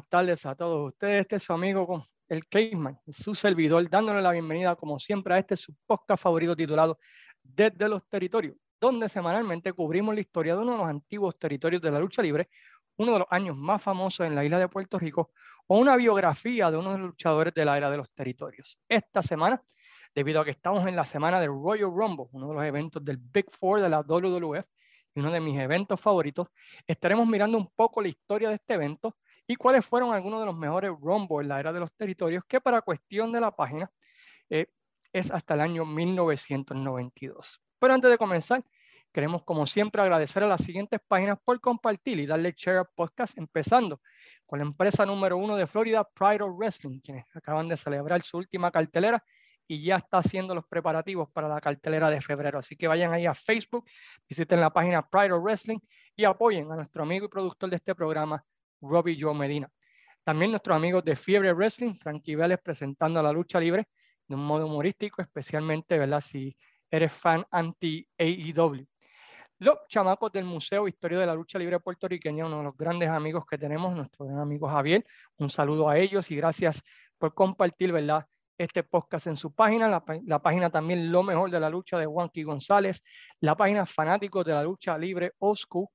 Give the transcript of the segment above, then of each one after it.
Buenas tardes a todos ustedes. Este es su amigo el Caveman, su servidor, dándole la bienvenida como siempre a este su podcast favorito titulado Desde los Territorios, donde semanalmente cubrimos la historia de uno de los antiguos territorios de la lucha libre, uno de los años más famosos en la isla de Puerto Rico, o una biografía de uno de los luchadores de la era de los territorios. Esta semana, debido a que estamos en la semana del Royal Rumble, uno de los eventos del Big Four de la WWF, y uno de mis eventos favoritos, estaremos mirando un poco la historia de este evento y cuáles fueron algunos de los mejores Rumble en la era de los territorios, que para cuestión de la página eh, es hasta el año 1992. Pero antes de comenzar, queremos como siempre agradecer a las siguientes páginas por compartir y darle share al podcast, empezando con la empresa número uno de Florida, Pride of Wrestling, quienes acaban de celebrar su última cartelera y ya está haciendo los preparativos para la cartelera de febrero. Así que vayan ahí a Facebook, visiten la página Pride of Wrestling y apoyen a nuestro amigo y productor de este programa, Robbie Joe Medina. También nuestros amigos de Fiebre Wrestling, Frankie Vélez presentando la lucha libre de un modo humorístico, especialmente ¿verdad? si eres fan anti-AEW. Los chamacos del Museo Historia de la Lucha Libre Puertorriqueña, uno de los grandes amigos que tenemos, nuestro gran amigo Javier. Un saludo a ellos y gracias por compartir, ¿verdad? este podcast en su página, la, página también Lo Mejor de la Lucha de Juanqui González, la página Fanáticos de la Lucha Libre Oscu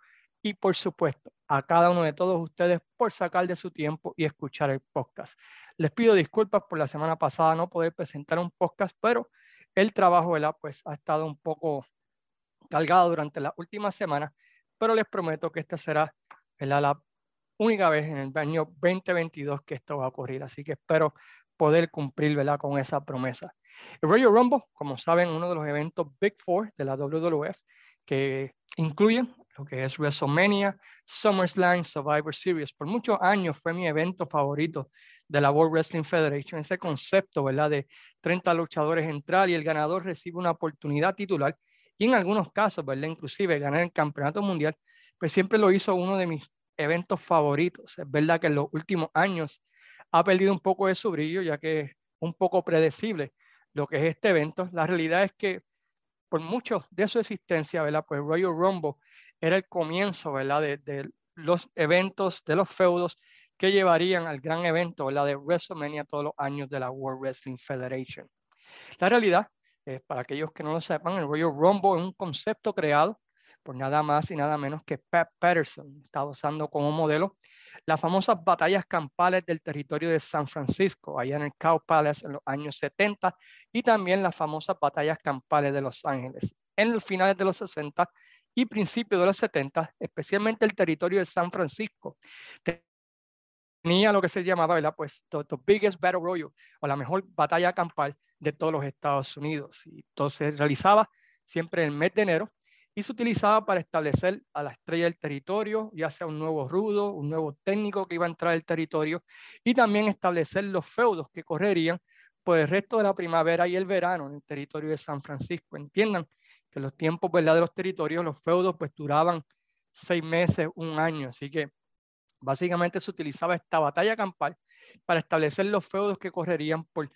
y por supuesto a cada uno de todos ustedes por sacar de su tiempo y escuchar el podcast. Les pido disculpas por la semana pasada no poder presentar un podcast, pero el trabajo ¿verdad? Pues, ha estado un poco cargado durante la última semana, pero les prometo que esta será la única vez en el año 2022 que esto va a ocurrir. Así que espero poder cumplir ¿verdad? con esa promesa. El Royal Rumble, como saben, uno de los eventos Big Four de la WWF, que incluyen lo que es WrestleMania, SummerSlam, Survivor Series. Por muchos años fue mi evento favorito de la World Wrestling Federation, ese concepto ¿verdad? de 30 luchadores entrar y el ganador recibe una oportunidad titular y en algunos casos, ¿verdad? inclusive ganar el campeonato mundial, pues siempre lo hizo uno de mis eventos favoritos. Es verdad que en los últimos años ha perdido un poco de su brillo, ya que es un poco predecible lo que es este evento. La realidad es que por mucho de su existencia, ¿verdad? Pues Royal Rumble era el comienzo, ¿verdad? De, los eventos, de los feudos que llevarían al gran evento, ¿verdad? De WrestleMania todos los años de la World Wrestling Federation. La realidad, es, para aquellos que no lo sepan, el Royal Rumble es un concepto creado por nada más y nada menos que Pat Patterson, está usando como modelo las famosas batallas campales del territorio de San Francisco, allá en el Cow Palace en los años 70, y también las famosas batallas campales de Los Ángeles en los finales de los 60 y principios de los 70, especialmente el territorio de San Francisco. Tenía lo que se llamaba, ¿verdad? Pues, the, the biggest battle royal, o la mejor batalla campal de todos los Estados Unidos. Y entonces realizaba siempre en el mes de enero y se utilizaba para establecer a la estrella del territorio, ya sea un nuevo rudo, un nuevo técnico que iba a entrar al territorio, y también establecer los feudos que correrían por el resto de la primavera y el verano en el territorio de San Francisco. Entiendan que los tiempos ¿verdad? de los territorios, los feudos, pues duraban seis meses, un año, así que básicamente se utilizaba esta batalla campal para establecer los feudos que correrían por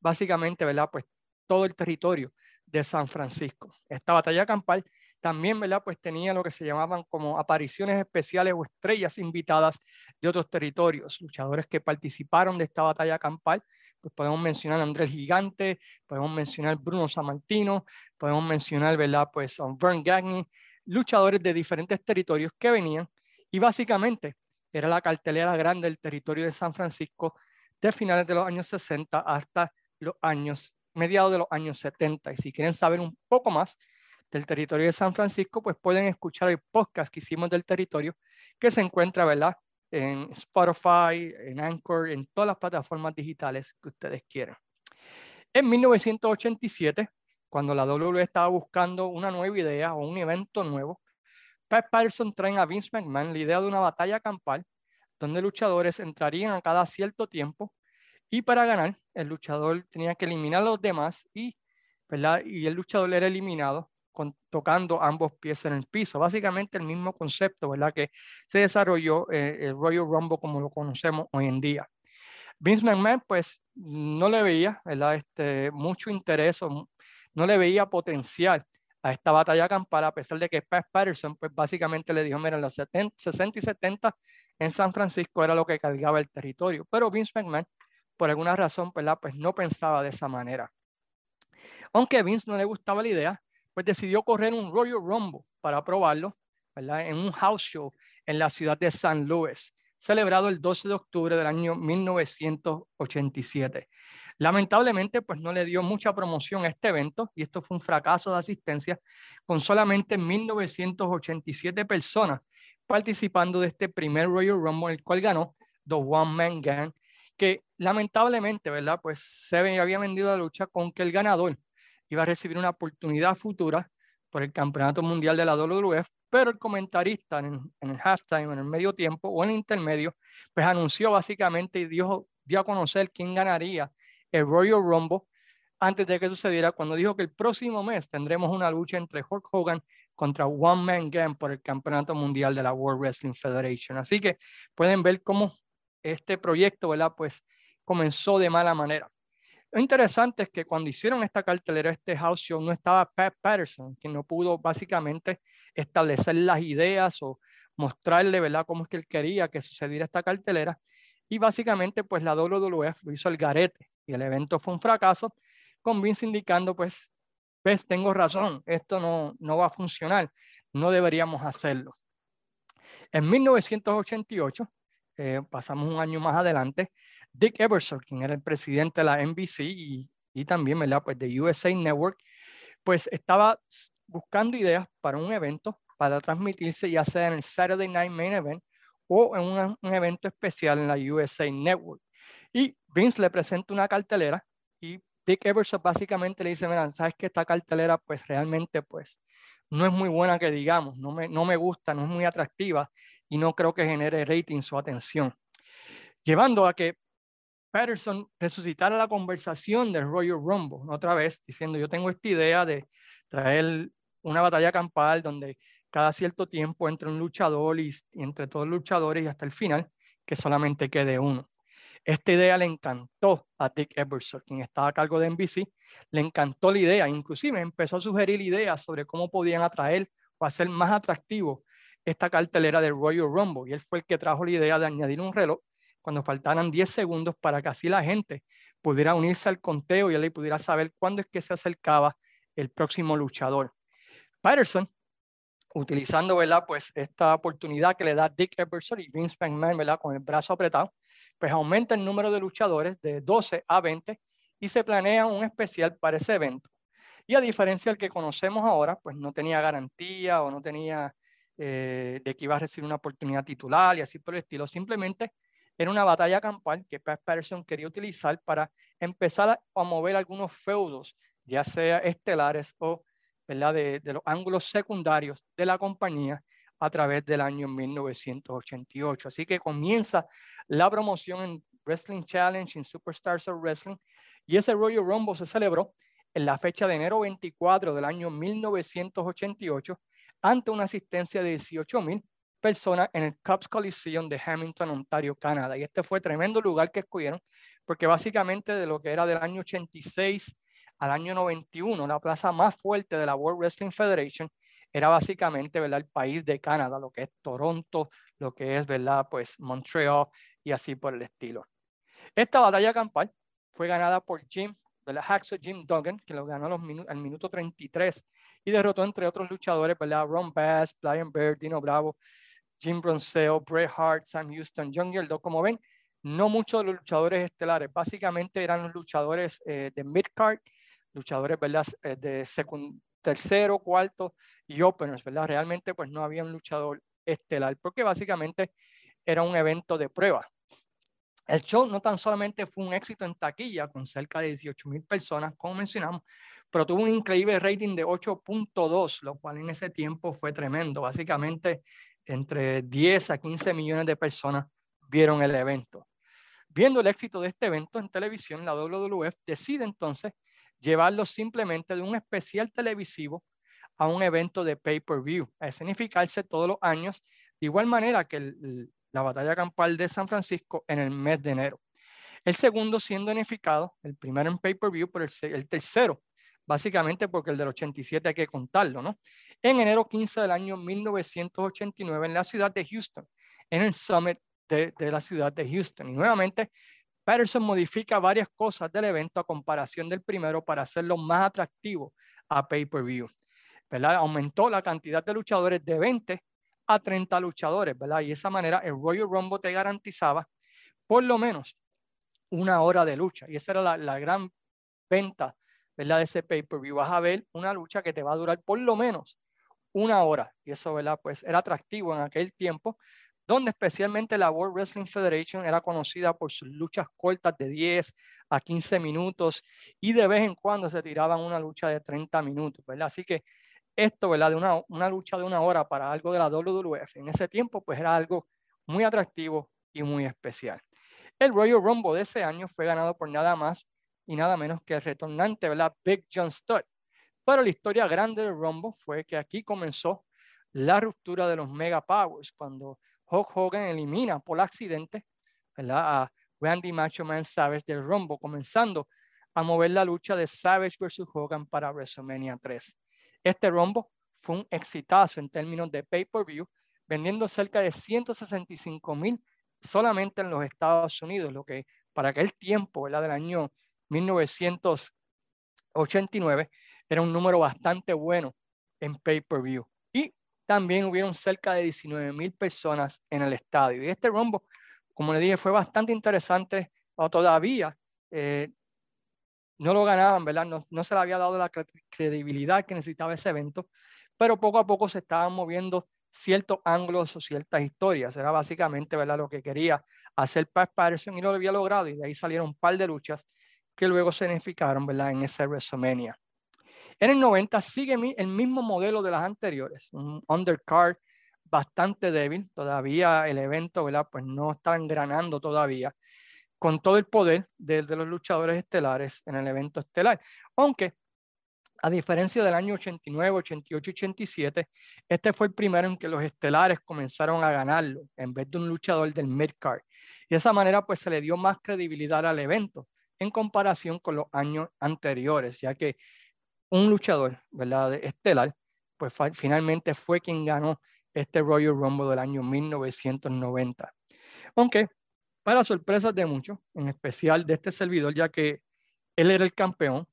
básicamente, ¿verdad? Pues todo el territorio de San Francisco. Esta batalla campal también, ¿verdad? Pues tenía lo que se llamaban como apariciones especiales o estrellas invitadas de otros territorios, luchadores que participaron de esta batalla campal. Pues podemos mencionar a Andrés Gigante, podemos mencionar Bruno Sammartino, podemos mencionar, ¿verdad? Pues a Vern Gagne, luchadores de diferentes territorios que venían y básicamente era la cartelera grande del territorio de San Francisco de finales de los años 60 hasta los años, mediados de los años 70. Y si quieren saber un poco más del territorio de San Francisco, pues pueden escuchar el podcast que hicimos del territorio, que se encuentra, ¿verdad? En Spotify, en Anchor, en todas las plataformas digitales que ustedes quieran. En 1987, cuando la WWE estaba buscando una nueva idea o un evento nuevo, Pat Patterson trae a Vince McMahon la idea de una batalla campal donde luchadores entrarían a cada cierto tiempo y para ganar el luchador tenía que eliminar a los demás y, y el luchador era eliminado tocando ambos pies en el piso. Básicamente el mismo concepto, ¿verdad? Que se desarrolló eh, el Royal Rumble como lo conocemos hoy en día. Vince McMahon, pues, no le veía, ¿verdad? Este, mucho interés, o no le veía potencial a esta batalla campal, a pesar de que Pat Patterson, pues básicamente le dijo, mira, los 60 y 70 en San Francisco era lo que cargaba el territorio. Pero Vince McMahon, por alguna razón, ¿verdad? pues no pensaba de esa manera. Aunque a Vince no le gustaba la idea, pues decidió correr un Royal Rumble para probarlo, ¿verdad? En un house show en la ciudad de San Luis, celebrado el 12 de octubre del año 1987. Lamentablemente, pues no le dio mucha promoción a este evento y esto fue un fracaso de asistencia con solamente 1987 personas participando de este primer Royal Rumble, el cual ganó The One Man Gang, que lamentablemente, ¿verdad? Pues se había vendido la lucha con que el ganador iba a recibir una oportunidad futura por el Campeonato Mundial de la WWF, pero el comentarista en, en, el halftime, en el medio tiempo o en el intermedio, pues anunció básicamente y dio, dio a conocer quién ganaría el Royal Rumble antes de que sucediera, cuando dijo que el próximo mes tendremos una lucha entre Hulk Hogan contra One Man Gang por el Campeonato Mundial de la World Wrestling Federation. Así que pueden ver cómo este proyecto, ¿verdad? Pues comenzó de mala manera. Lo interesante es que cuando hicieron esta cartelera, este house show, no estaba Pat Patterson, quien no pudo básicamente establecer las ideas o mostrarle, ¿verdad?, cómo es que él quería que sucediera esta cartelera. Y básicamente, pues la WWF lo hizo el garete y el evento fue un fracaso, con Vince indicando, pues, ves, tengo razón, esto no, no va a funcionar, no deberíamos hacerlo. En 1988, eh, pasamos un año más adelante, Dick Ebersol, quien era el presidente de la NBC y, y también, ¿verdad? Pues de USA Network, pues estaba buscando ideas para un evento para transmitirse ya sea en el Saturday Night Main Event o en un evento especial en la USA Network. Y Vince le presenta una cartelera y Dick Ebersol básicamente le dice, mira, sabes que esta cartelera pues realmente pues no es muy buena que digamos, no me, no me gusta, no es muy atractiva y no creo que genere rating su atención. Llevando a que Patterson resucitara la conversación del Royal Rumble, otra vez diciendo, yo tengo esta idea de traer una batalla campal donde cada cierto tiempo entre un luchador y, entre todos los luchadores y hasta el final, que solamente quede uno. Esta idea le encantó a Dick Ebersol, quien estaba a cargo de NBC, le encantó la idea, inclusive empezó a sugerir ideas sobre cómo podían atraer o hacer más atractivo esta cartelera del Royal Rumble. Y él fue el que trajo la idea de añadir un reloj cuando faltaran 10 segundos para que así la gente pudiera unirse al conteo y él pudiera saber cuándo es que se acercaba el próximo luchador. Patterson, utilizando ¿verdad? Pues esta oportunidad que le da Dick Ebersol y Vince McMahon ¿verdad? con el brazo apretado, pues aumenta el número de luchadores de 12 a 20 y se planea un especial para ese evento. Y a diferencia del que conocemos ahora, pues no tenía garantía o no tenía eh, de que iba a recibir una oportunidad titular y así por el estilo. Simplemente era una batalla campal que Pat Patterson quería utilizar para empezar a, mover algunos feudos, ya sea estelares o ¿verdad? De, de, los ángulos secundarios de la compañía a través del año 1988. Así que comienza la promoción en Wrestling Challenge, en Superstars of Wrestling, y ese Royal Rumble se celebró en la fecha de enero 24 del año 1988 ante una asistencia de 18 mil personas en el Cubs Coliseum de Hamilton, Ontario, Canadá. Y este fue tremendo lugar que escogieron, porque básicamente de lo que era del año 86 al año 91, la plaza más fuerte de la World Wrestling Federation era básicamente ¿verdad? el país de Canadá, lo que es Toronto, lo que es ¿verdad? Pues Montreal y así por el estilo. Esta batalla campal fue ganada por Jim ¿verdad? Hacksaw Jim Duggan, que lo ganó al minuto 33 y derrotó entre otros luchadores, ¿verdad? Ron Bass, Brian Baird, Dino Bravo, Jim Bronseo, Bret Hart, Sam Houston, John Yeldo. Como ven, no muchos de los luchadores estelares, básicamente eran los luchadores eh, de mid-card, luchadores, ¿verdad? Eh, de tercero, cuarto y openers, ¿verdad? Realmente pues no había un luchador estelar, porque básicamente era un evento de prueba. El show no tan solamente fue un éxito en taquilla, con cerca de 18 mil personas, como mencionamos, pero tuvo un increíble rating de 8.2, lo cual en ese tiempo fue tremendo. Básicamente, entre 10 a 15 millones de personas vieron el evento. Viendo el éxito de este evento en televisión, la WWF decide entonces llevarlo simplemente de un especial televisivo a un evento de pay-per-view, a escenificarse todos los años, de igual manera que el, la batalla campal de San Francisco en el mes de enero. El segundo siendo unificado, el primero en pay-per-view, pero el, tercero básicamente porque el del 87 hay que contarlo, ¿no? En enero 15 del año 1989 en la ciudad de Houston, en el Summit de, de la ciudad de Houston. Y nuevamente, Patterson modifica varias cosas del evento a comparación del primero para hacerlo más atractivo a pay-per-view. ¿verdad? Aumentó la cantidad de luchadores de 20 a 30 luchadores, ¿verdad? Y de esa manera el Royal Rumble te garantizaba por lo menos una hora de lucha. Y esa era la, la gran venta, ¿verdad? De ese pay-per-view. Vas a ver una lucha que te va a durar por lo menos una hora. Y eso, ¿verdad? Pues era atractivo en aquel tiempo, donde especialmente la World Wrestling Federation era conocida por sus luchas cortas de 10 a 15 minutos y de vez en cuando se tiraban una lucha de 30 minutos, ¿verdad? Así que esto, ¿verdad? De una, una lucha de una hora para algo de la WWF en ese tiempo, pues era algo muy atractivo y muy especial. El Royal Rumble de ese año fue ganado por nada más y nada menos que el retornante, ¿verdad? Big John Studd. Pero la historia grande del Rumble fue que aquí comenzó la ruptura de los Mega Powers, cuando Hulk Hogan elimina por accidente, ¿verdad? A Randy Macho Man Savage del Rumble, comenzando a mover la lucha de Savage versus Hogan para WrestleMania 3. Este rombo fue un exitazo en términos de pay-per-view, vendiendo cerca de 165 mil solamente en los Estados Unidos, lo que para aquel tiempo, ¿verdad? del año 1989, era un número bastante bueno en pay-per-view. Y también hubieron cerca de 19 mil personas en el estadio. Y este rombo, como le dije, fue bastante interesante. Todavía eh, no lo ganaban, ¿verdad? No, se le había dado la credibilidad que necesitaba ese evento, pero poco a poco se estaban moviendo ciertos ángulos o ciertas historias. Era básicamente, ¿verdad? Lo que quería hacer Pat Patterson y lo había logrado y de ahí salieron un par de luchas que luego se significaron, ¿verdad? En ese WrestleMania. En el 90 sigue el mismo modelo de las anteriores, un undercard bastante débil, todavía el evento, ¿verdad? Pues no estaba engranando todavía con todo el poder de, los luchadores estelares en el evento estelar. Aunque, a diferencia del año 89, 88 87, este fue el primero en que los estelares comenzaron a ganarlo en vez de un luchador del midcard. Y de esa manera, pues se le dio más credibilidad al evento en comparación con los años anteriores, ya que un luchador, ¿verdad?, estelar, pues finalmente fue quien ganó este Royal Rumble del año 1990. Aunque para sorpresas de muchos, en especial de este servidor, ya que él era el campeón.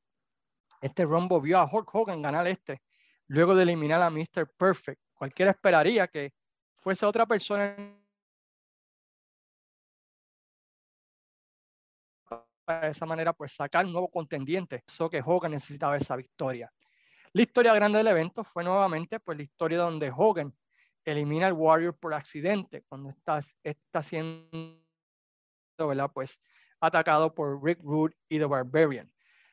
Este Rumble vio a Hulk Hogan ganar este, luego de eliminar a Mr. Perfect. Cualquiera esperaría que fuese otra persona de esa manera, pues sacar un nuevo contendiente. Eso que Hogan necesitaba esa victoria. La historia grande del evento fue nuevamente pues, la historia donde Hogan elimina al Warrior por accidente, cuando está, está haciendo ¿verdad? Pues atacado por Rick Rude y The Barbarian.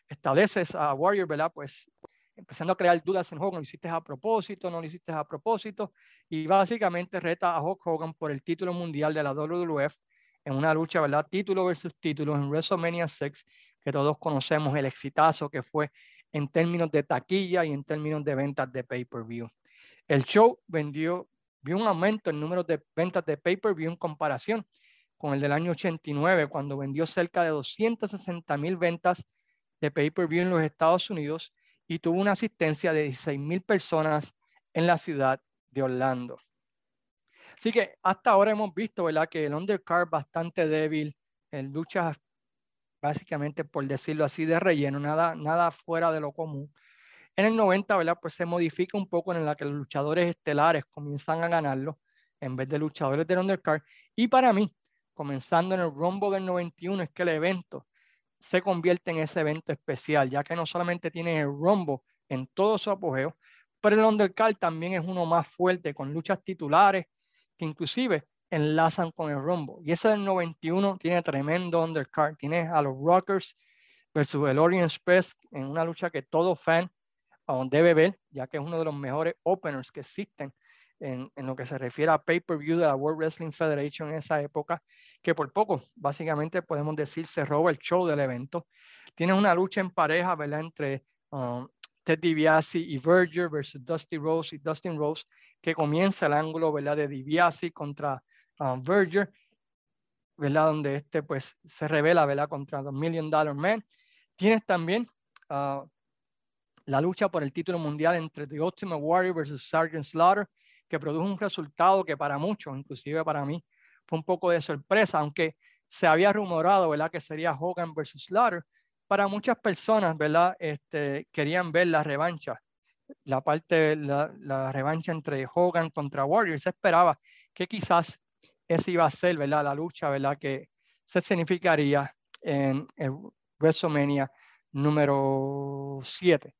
Estableces a Warrior, ¿verdad? Pues empezando a crear dudas en Hogan, lo hiciste a propósito, no lo hiciste a propósito, y básicamente reta a Hulk Hogan por el título mundial de la WWF en una lucha, ¿verdad? Título versus título en WrestleMania 6, que todos conocemos el exitazo que fue en términos de taquilla y en términos de ventas de pay-per-view. El show vendió, vio un aumento en número de ventas de pay-per-view en comparación con el del año 89, cuando vendió cerca de 260 mil ventas de pay-per-view en los Estados Unidos y tuvo una asistencia de 16 mil personas en la ciudad de Orlando. Así que hasta ahora hemos visto, ¿verdad? Que el undercard bastante débil, en luchas básicamente, por decirlo así, de relleno, nada, nada fuera de lo común. En el 90, ¿verdad? Pues se modifica un poco en la que los luchadores estelares comienzan a ganarlo en vez de luchadores del undercard. Y para mí, comenzando en el Rumble del 91, es que el evento se convierte en ese evento especial, ya que no solamente tiene el Rumble en todo su apogeo, pero el Undercard también es uno más fuerte, con luchas titulares que inclusive enlazan con el Rumble. Y ese del 91 tiene tremendo Undercard. Tiene a los Rockers versus el Orient Express en una lucha que todo fan debe ver, ya que es uno de los mejores openers que existen en, lo que se refiere a pay-per-view de la World Wrestling Federation en esa época, que por poco, básicamente podemos decir, se roba el show del evento. Tiene una lucha en pareja, ¿verdad? Entre um, Ted DiBiase y Verger versus Dusty Rose y Dustin Rose, que comienza el ángulo, ¿verdad? De DiBiase contra um, Verger, ¿verdad? Donde este, pues, se revela, ¿verdad? Contra The Million Dollar Man. Tienes también uh, la lucha por el título mundial entre The Ultimate Warrior versus Sergeant Slaughter, que produjo un resultado que para muchos, inclusive para mí, fue un poco de sorpresa, aunque se había rumorado, ¿verdad?, que sería Hogan versus Slaughter. Para muchas personas, ¿verdad?, este, querían ver la revancha, la parte, la, revancha entre Hogan contra Warrior. Se esperaba que quizás esa iba a ser, ¿verdad?, la lucha, ¿verdad?, que se significaría en WrestleMania número 7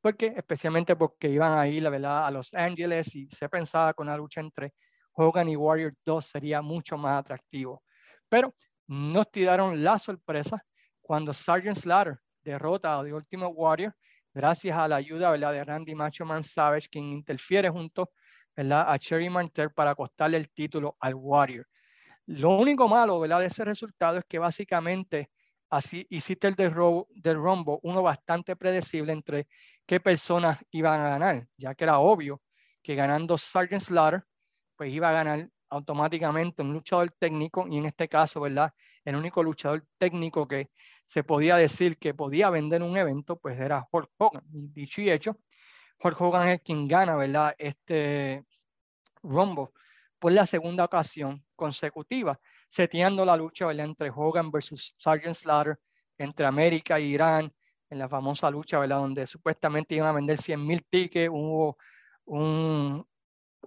porque especialmente porque iban a ir ¿verdad? a Los Ángeles y se pensaba que una lucha entre Hogan y Warrior 2 sería mucho más atractivo. Pero nos tiraron la sorpresa cuando Sergeant Slaughter derrota a The Ultimate Warrior gracias a la ayuda de Randy Macho Man Savage, quien interfiere junto a Cherry Mantel para costarle el título al Warrior. Lo único malo de ese resultado es que básicamente así hiciste el Rumble uno bastante predecible entre qué personas iban a ganar, ya que era obvio que ganando Sergeant Slaughter, pues iba a ganar automáticamente un luchador técnico y en este caso, ¿verdad? El único luchador técnico que se podía decir que podía vender un evento, pues era Hulk Hogan. Y dicho y hecho, Hulk Hogan es quien gana, ¿verdad? Este Rumble por la segunda ocasión consecutiva, seteando la lucha ¿verdad? entre Hogan versus Sergeant Slaughter, entre América e Irán, en la famosa lucha, ¿verdad? Donde supuestamente iban a vender 100 mil tickets, hubo un,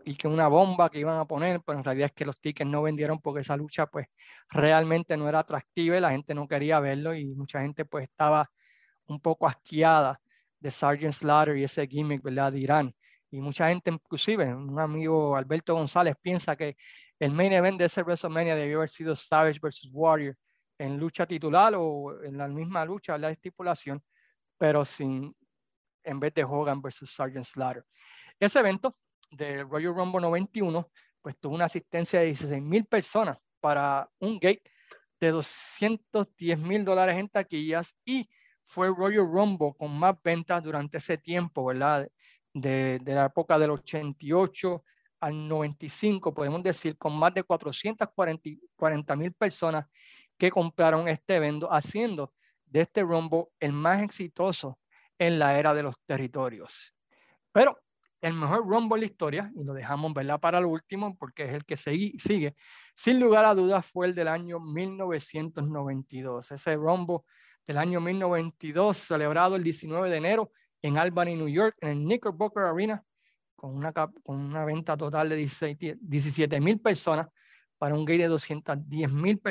y que una bomba que iban a poner, pero en realidad es que los tickets no vendieron porque esa lucha pues realmente no era atractiva y la gente no quería verlo y mucha gente pues estaba un poco asqueada de Sergeant Slaughter y ese gimmick, ¿verdad? De Irán. Y mucha gente, inclusive un amigo Alberto González, piensa que el main event de ese WrestleMania debió haber sido Savage versus Warrior en lucha titular o en la misma lucha, la estipulación, pero sin, en vez de Hogan versus Sergeant Slaughter. Ese evento de Royal Rumble 91, pues tuvo una asistencia de 16 mil personas para un gate de 210 mil dólares en taquillas y fue Royal Rumble con más ventas durante ese tiempo, ¿verdad? De, de la época del 88 al 95, podemos decir, con más de 440 mil personas que compraron este evento, haciendo de este Rumble el más exitoso en la era de los territorios. Pero el mejor Rumble en la historia, y lo dejamos ¿verdad? para el último porque es el que sigue, sin lugar a dudas fue el del año 1992. Ese Rumble del año 1992, celebrado el 19 de enero en Albany, New York, en el Knickerbocker Arena, con una, con una venta total de 17 mil personas para un gate de 210 mil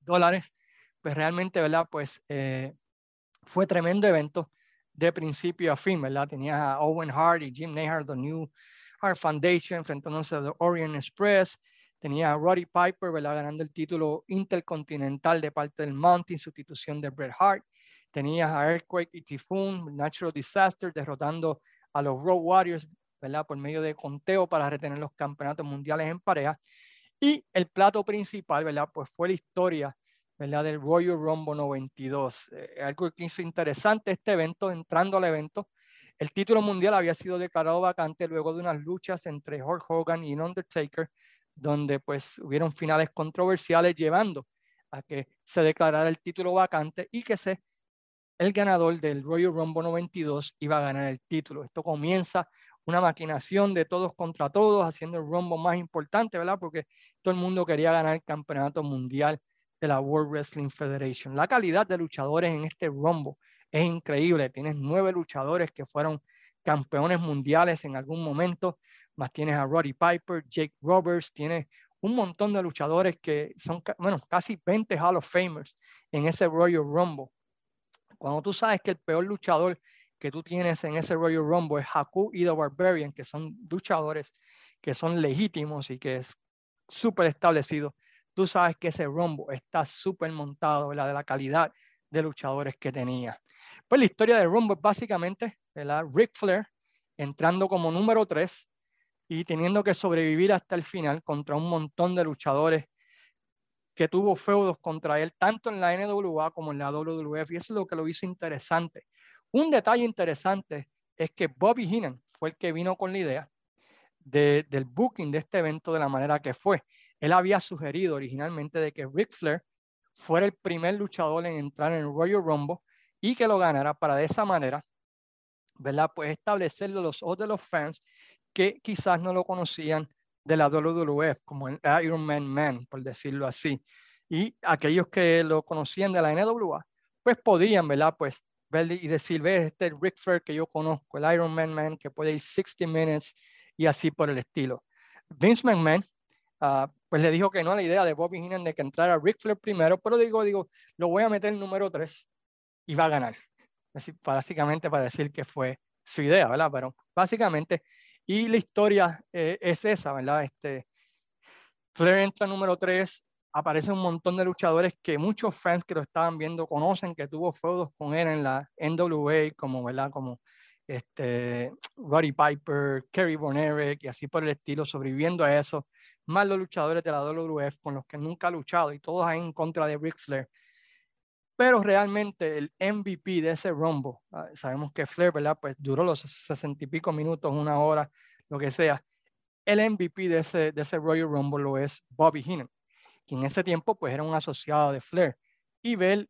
dólares pues realmente, ¿verdad? Pues eh, fue tremendo evento de principio a fin, ¿verdad? Tenía a Owen Hart y Jim Nehart, The New Hart Foundation, enfrentándose a The Orient Express. Tenía a Roddy Piper, ¿verdad? Ganando el título intercontinental de parte del Mountain, sustitución de Bret Hart. Tenía a Earthquake y Typhoon, Natural Disaster, derrotando a los Road Warriors, ¿verdad? Por medio de conteo para retener los campeonatos mundiales en pareja. Y el plato principal, ¿verdad? Pues fue la historia ¿verdad? del Royal Rumble 92. Eh, algo que hizo interesante este evento, entrando al evento, el título mundial había sido declarado vacante luego de unas luchas entre Hulk Hogan y Undertaker, donde pues hubieron finales controversiales llevando a que se declarara el título vacante y que se, el ganador del Royal Rumble 92 iba a ganar el título. Esto comienza una maquinación de todos contra todos, haciendo el Rumble más importante, ¿verdad? Porque todo el mundo quería ganar el campeonato mundial de la World Wrestling Federation. La calidad de luchadores en este Rumble es increíble. Tienes nueve luchadores que fueron campeones mundiales en algún momento, más tienes a Roddy Piper, Jake Roberts, tienes un montón de luchadores que son, bueno, casi 20 Hall of Famers en ese Royal Rumble. Cuando tú sabes que el peor luchador que tú tienes en ese Royal Rumble es Haku y The Barbarian, que son luchadores que son legítimos y que es súper establecido, tú sabes que ese rombo está súper montado, la de la calidad de luchadores que tenía. Pues la historia de Rumble es básicamente, ¿verdad? Ric Flair entrando como número 3 y teniendo que sobrevivir hasta el final contra un montón de luchadores que tuvo feudos contra él, tanto en la NWA como en la WWF, y eso es lo que lo hizo interesante. Un detalle interesante es que Bobby Heenan fue el que vino con la idea del booking de este evento de la manera que fue. Él había sugerido originalmente de que Ric Flair fuera el primer luchador en entrar en el Royal Rumble y que lo ganara para de esa manera ¿verdad? Pues establecerlo los ojos de los fans que quizás no lo conocían de la WWF, como el Iron Man Man, por decirlo así. Y aquellos que lo conocían de la NWA, pues podían, ¿verdad? Pues ver y decir, ve, este Rick Flair que yo conozco, el Iron Man Man, que puede ir 60 minutes y así por el estilo. Vince McMahon, uh, pues le dijo que no a la idea de Bobby Heenan de que entrara Rick Flair primero, pero digo, digo, lo voy a meter en número 3 y va a ganar. Básicamente para decir que fue su idea, ¿verdad? Pero básicamente, y la historia eh, es esa, ¿verdad? Este, Flair entra número 3, aparece un montón de luchadores que muchos fans que lo estaban viendo conocen, que tuvo feudos con él en la NWA, como, ¿verdad? Como este, Roddy Piper, Kerry Von Erich y así por el estilo, sobreviviendo a eso, más los luchadores de la WWF con los que nunca ha luchado y todos ahí en contra de Ric Flair. Pero realmente el MVP de ese rombo, ah, sabemos que Flair, ¿verdad? Pues duró los sesenta y pico minutos, una hora, lo que sea. El MVP de ese, de ese Royal Rumble lo es Bobby Heenan, que en ese tiempo pues era un asociado de Flair. Y ver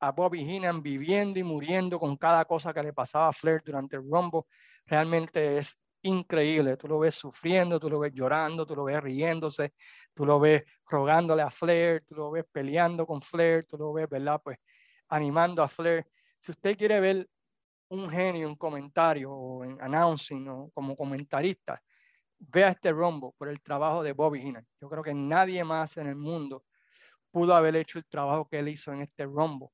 a Bobby Heenan viviendo y muriendo con cada cosa que le pasaba a Flair durante el Rumble, realmente es increíble. Tú lo ves sufriendo, tú lo ves llorando, tú lo ves riéndose, tú lo ves rogándole a Flair, tú lo ves peleando con Flair, tú lo ves, ¿verdad? Pues animando a Flair. Si usted quiere ver un genio, un comentario o en announcing o como comentarista, vea este Rumble por el trabajo de Bobby Heenan. Yo creo que nadie más en el mundo pudo haber hecho el trabajo que él hizo en este Rumble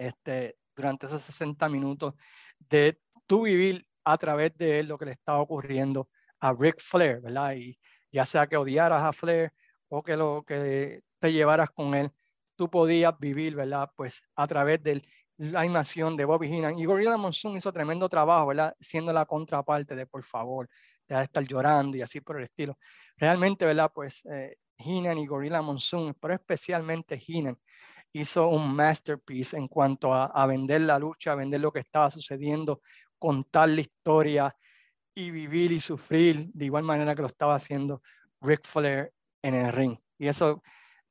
este, durante esos 60 minutos de tú vivir a través de él lo que le estaba ocurriendo a Rick Flair, ¿verdad? Y ya sea que odiaras a Flair o que lo que te llevaras con él, tú podías vivir, ¿verdad? Pues a través de la animación de Bobby Heenan. Y Gorilla Monsoon hizo tremendo trabajo, ¿verdad? Siendo la contraparte de por favor, de estar llorando y así por el estilo. Realmente, ¿verdad? Pues eh, Heenan y Gorilla Monsoon, pero especialmente Heenan, hizo un masterpiece en cuanto a, vender la lucha, a vender lo que estaba sucediendo, contar la historia y vivir y sufrir de igual manera que lo estaba haciendo Ric Flair en el ring. Y eso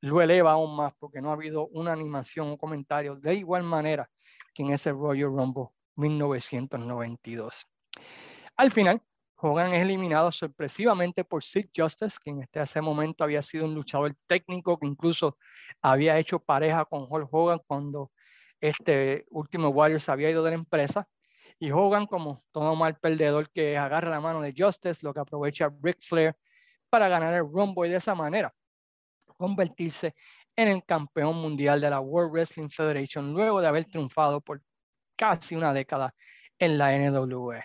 lo eleva aún más porque no ha habido una animación o comentario de igual manera que en ese Royal Rumble 1992. Al final, Hogan es eliminado sorpresivamente por Sid Justice, quien en ese momento había sido un luchador técnico que incluso había hecho pareja con Hulk Hogan cuando este último Warriors había ido de la empresa. Y Hogan, como todo mal perdedor que agarra la mano de Justice, lo que aprovecha Ric Flair para ganar el Rumble y de esa manera convertirse en el campeón mundial de la World Wrestling Federation luego de haber triunfado por casi una década en la NWE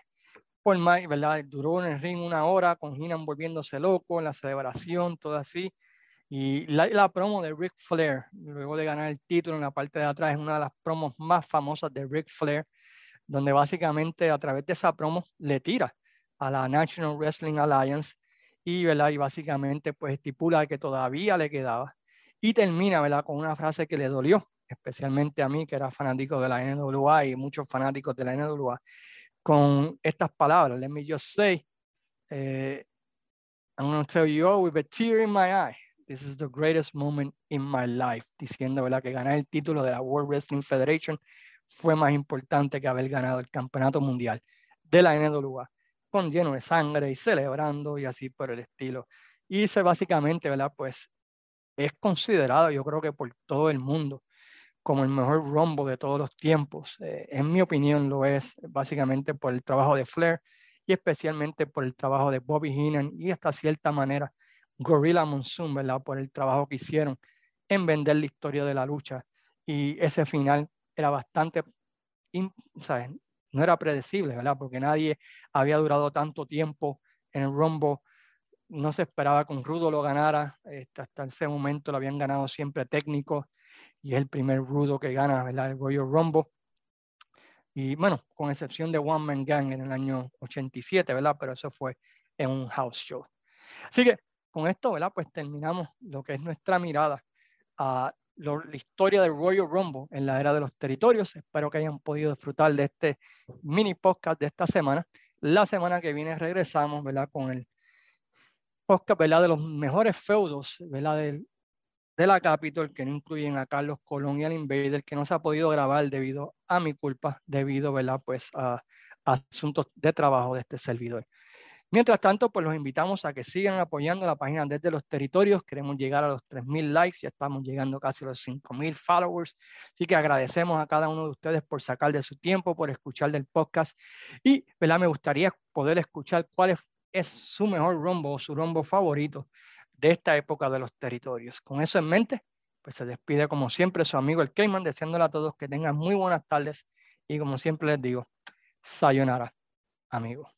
por más, ¿verdad? Duró en el ring una hora con Heenan volviéndose loco en la celebración, todo así. Y la, la, promo de Ric Flair, luego de ganar el título en la parte de atrás, es una de las promos más famosas de Ric Flair, donde básicamente a través de esa promo le tira a la National Wrestling Alliance y, ¿verdad? y básicamente pues estipula que todavía le quedaba. Y termina ¿verdad? con una frase que le dolió, especialmente a mí, que era fanático de la NWA y muchos fanáticos de la NWA, con estas palabras. Let me just say, uh, I'm going to tell you all with a tear in my eye. This is the greatest moment in my life. Diciendo ¿verdad? que ganar el título de la World Wrestling Federation fue más importante que haber ganado el campeonato mundial de la NWA, con lleno de sangre y celebrando y así por el estilo. Y se básicamente, ¿verdad? Pues es considerado, yo creo que por todo el mundo, como el mejor rombo de todos los tiempos. Eh, en mi opinión lo es básicamente por el trabajo de Flair y especialmente por el trabajo de Bobby Heenan y hasta cierta manera Gorilla Monsoon, ¿verdad? Por el trabajo que hicieron en vender la historia de la lucha. Y ese final era bastante, ¿sabes? No era predecible, ¿verdad? Porque nadie había durado tanto tiempo en el rombo. No se esperaba que un Rudo lo ganara. Este, hasta ese momento lo habían ganado siempre técnicos y es el primer rudo que gana ¿verdad? el Royal Rumble. Y bueno, con excepción de One Man Gang en el año 87, ¿verdad? Pero eso fue en un house show. Así que con esto, ¿verdad? Pues terminamos lo que es nuestra mirada a la historia del Royal Rumble en la era de los territorios. Espero que hayan podido disfrutar de este mini podcast de esta semana. La semana que viene regresamos, ¿verdad? Con el podcast, ¿verdad? De los mejores feudos, ¿verdad? Del de la Capitol, que no incluyen a Carlos Colón y al Invader, que no se ha podido grabar debido a mi culpa, debido, ¿verdad? Pues a, asuntos de trabajo de este servidor. Mientras tanto, pues los invitamos a que sigan apoyando la página desde los territorios. Queremos llegar a los 3.000 likes, ya estamos llegando casi a los 5.000 followers. Así que agradecemos a cada uno de ustedes por sacar de su tiempo, por escuchar del podcast. Y ¿verdad? me gustaría poder escuchar cuál es, su mejor rombo, su rombo favorito de esta época de los territorios. Con eso en mente, pues se despide como siempre su amigo el Cayman, deseándole a todos que tengan muy buenas tardes y como siempre les digo, sayonara, amigo.